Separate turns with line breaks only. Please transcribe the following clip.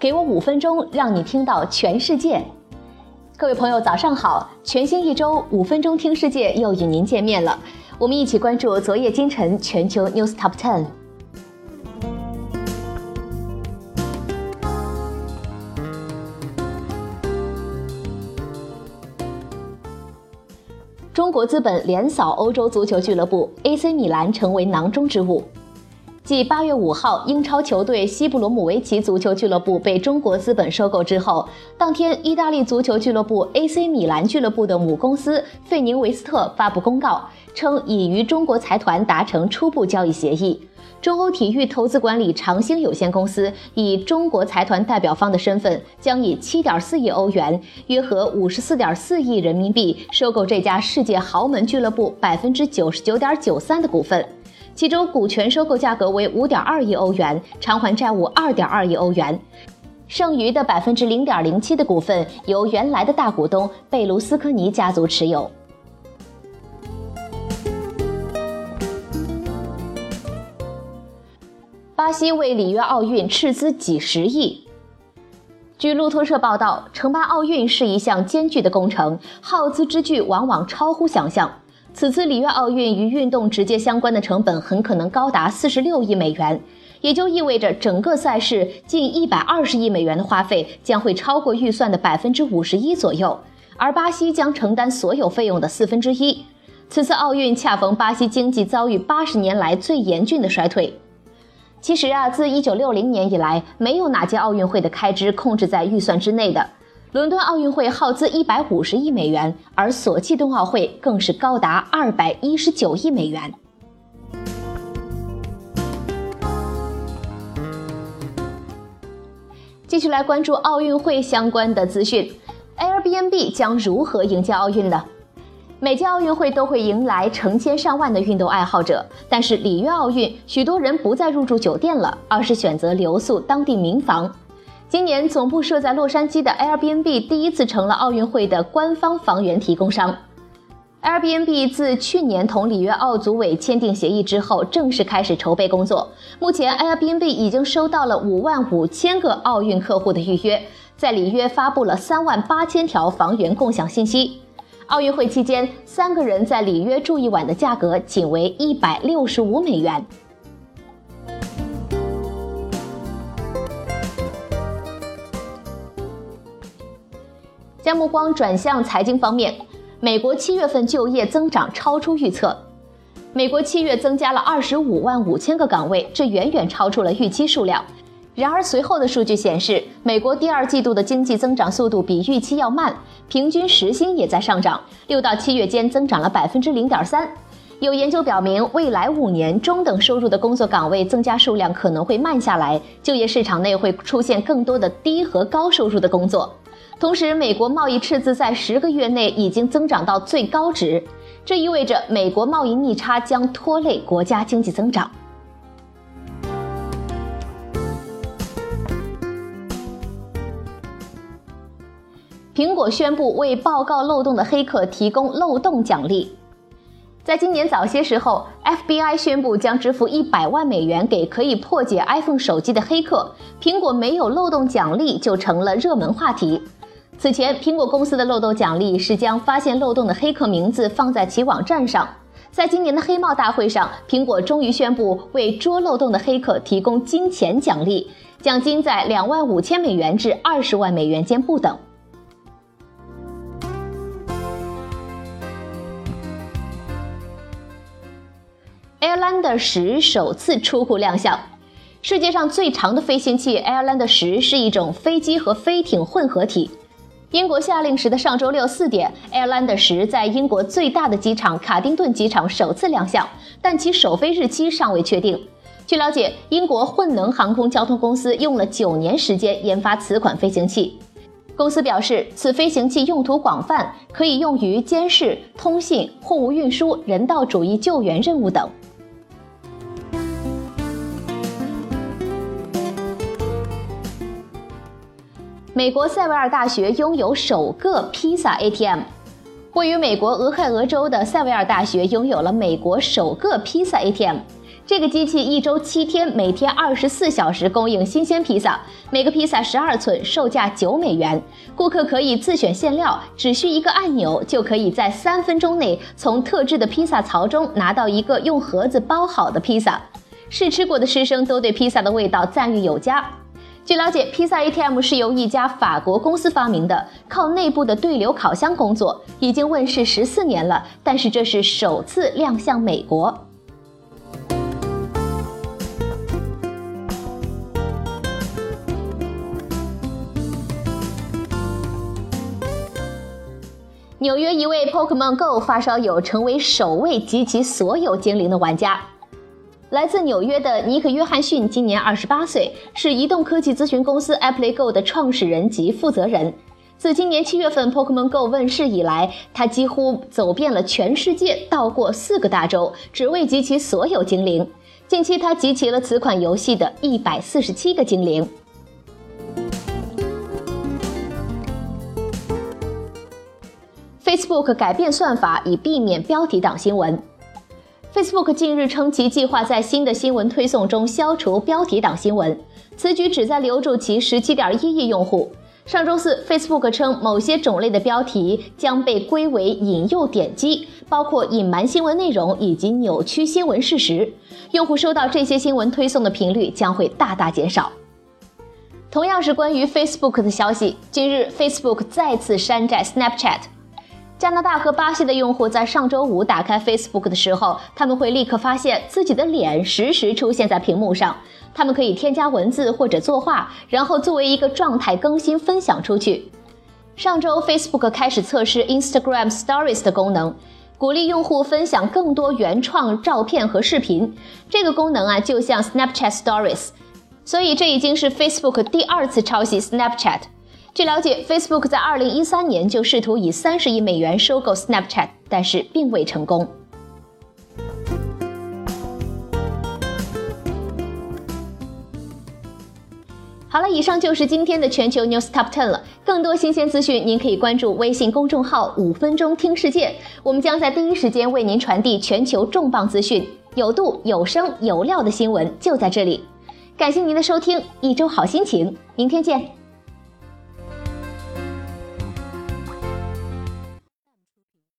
给我五分钟，让你听到全世界。各位朋友，早上好！全新一周，五分钟听世界又与您见面了。我们一起关注昨夜今晨全球 News Top Ten。中国资本连扫欧洲足球俱乐部，AC 米兰成为囊中之物。继八月五号，英超球队西布罗姆维奇足球俱乐部被中国资本收购之后，当天，意大利足球俱乐部 AC 米兰俱乐部的母公司费宁维斯特发布公告，称已与中国财团达成初步交易协议。中欧体育投资管理长兴有限公司以中国财团代表方的身份，将以七点四亿欧元（约合五十四点四亿人民币）收购这家世界豪门俱乐部百分之九十九点九三的股份。其中股权收购价格为五点二亿欧元，偿还债务二点二亿欧元，剩余的百分之零点零七的股份由原来的大股东贝卢斯科尼家族持有。巴西为里约奥运斥资几十亿。据路透社报道，承办奥运是一项艰巨的工程，耗资之巨往往超乎想象。此次里约奥运与运动直接相关的成本很可能高达四十六亿美元，也就意味着整个赛事近一百二十亿美元的花费将会超过预算的百分之五十一左右，而巴西将承担所有费用的四分之一。此次奥运恰逢巴西经济遭遇八十年来最严峻的衰退。其实啊，自一九六零年以来，没有哪届奥运会的开支控制在预算之内的。伦敦奥运会耗资一百五十亿美元，而索契冬奥会更是高达二百一十九亿美元。继续来关注奥运会相关的资讯，Airbnb 将如何迎接奥运呢？每届奥运会都会迎来成千上万的运动爱好者，但是里约奥运，许多人不再入住酒店了，而是选择留宿当地民房。今年总部设在洛杉矶的 Airbnb 第一次成了奥运会的官方房源提供商。Airbnb 自去年同里约奥组委签订协议之后，正式开始筹备工作。目前，Airbnb 已经收到了五万五千个奥运客户的预约，在里约发布了三万八千条房源共享信息。奥运会期间，三个人在里约住一晚的价格仅为一百六十五美元。将目光转向财经方面，美国七月份就业增长超出预测。美国七月增加了二十五万五千个岗位，这远远超出了预期数量。然而，随后的数据显示，美国第二季度的经济增长速度比预期要慢，平均时薪也在上涨，六到七月间增长了百分之零点三。有研究表明，未来五年中等收入的工作岗位增加数量可能会慢下来，就业市场内会出现更多的低和高收入的工作。同时，美国贸易赤字在十个月内已经增长到最高值，这意味着美国贸易逆差将拖累国家经济增长。苹果宣布为报告漏洞的黑客提供漏洞奖励。在今年早些时候，FBI 宣布将支付一百万美元给可以破解 iPhone 手机的黑客，苹果没有漏洞奖励就成了热门话题。此前，苹果公司的漏洞奖励是将发现漏洞的黑客名字放在其网站上。在今年的黑帽大会上，苹果终于宣布为捉漏洞的黑客提供金钱奖励，奖金在两万五千美元至二十万美元间不等。Airlander 十首次出库亮相，世界上最长的飞行器 Airlander 十是一种飞机和飞艇混合体。英国下令时的上周六四点，Airlander 十在英国最大的机场卡丁顿机场首次亮相，但其首飞日期尚未确定。据了解，英国混能航空交通公司用了九年时间研发此款飞行器。公司表示，此飞行器用途广泛，可以用于监视、通信、货物运输、人道主义救援任务等。美国塞维尔大学拥有首个披萨 ATM。位于美国俄亥俄州的塞维尔大学拥有了美国首个披萨 ATM。这个机器一周七天，每天二十四小时供应新鲜披萨，每个披萨十二寸，售价九美元。顾客可以自选馅料，只需一个按钮，就可以在三分钟内从特制的披萨槽中拿到一个用盒子包好的披萨。试吃过的师生都对披萨的味道赞誉有加。据了解，披萨 ATM 是由一家法国公司发明的，靠内部的对流烤箱工作，已经问世十四年了。但是这是首次亮相美国。纽约一位 Pokemon Go 发烧友成为首位集齐所有精灵的玩家。来自纽约的尼克·约翰逊今年二十八岁，是移动科技咨询公司 AppleGo 的创始人及负责人。自今年七月份 Pokemon Go 问世以来，他几乎走遍了全世界，到过四个大洲，只为集齐所有精灵。近期，他集齐了此款游戏的一百四十七个精灵。Facebook 改变算法以避免标题党新闻。Facebook 近日称，其计划在新的新闻推送中消除标题党新闻，此举旨在留住其17.1亿用户。上周四，Facebook 称某些种类的标题将被归为引诱点击，包括隐瞒新闻内容以及扭曲新闻事实。用户收到这些新闻推送的频率将会大大减少。同样是关于 Facebook 的消息，今日 Facebook 再次山寨 Snapchat。加拿大和巴西的用户在上周五打开 Facebook 的时候，他们会立刻发现自己的脸实时出现在屏幕上。他们可以添加文字或者作画，然后作为一个状态更新分享出去。上周 Facebook 开始测试 Instagram Stories 的功能，鼓励用户分享更多原创照片和视频。这个功能啊，就像 Snapchat Stories，所以这已经是 Facebook 第二次抄袭 Snapchat。据了解，Facebook 在2013年就试图以30亿美元收购 Snapchat，但是并未成功。好了，以上就是今天的全球 News Top Ten 了。更多新鲜资讯，您可以关注微信公众号“五分钟听世界”，我们将在第一时间为您传递全球重磅资讯，有度、有声、有料的新闻就在这里。感谢您的收听，一周好心情，明天见。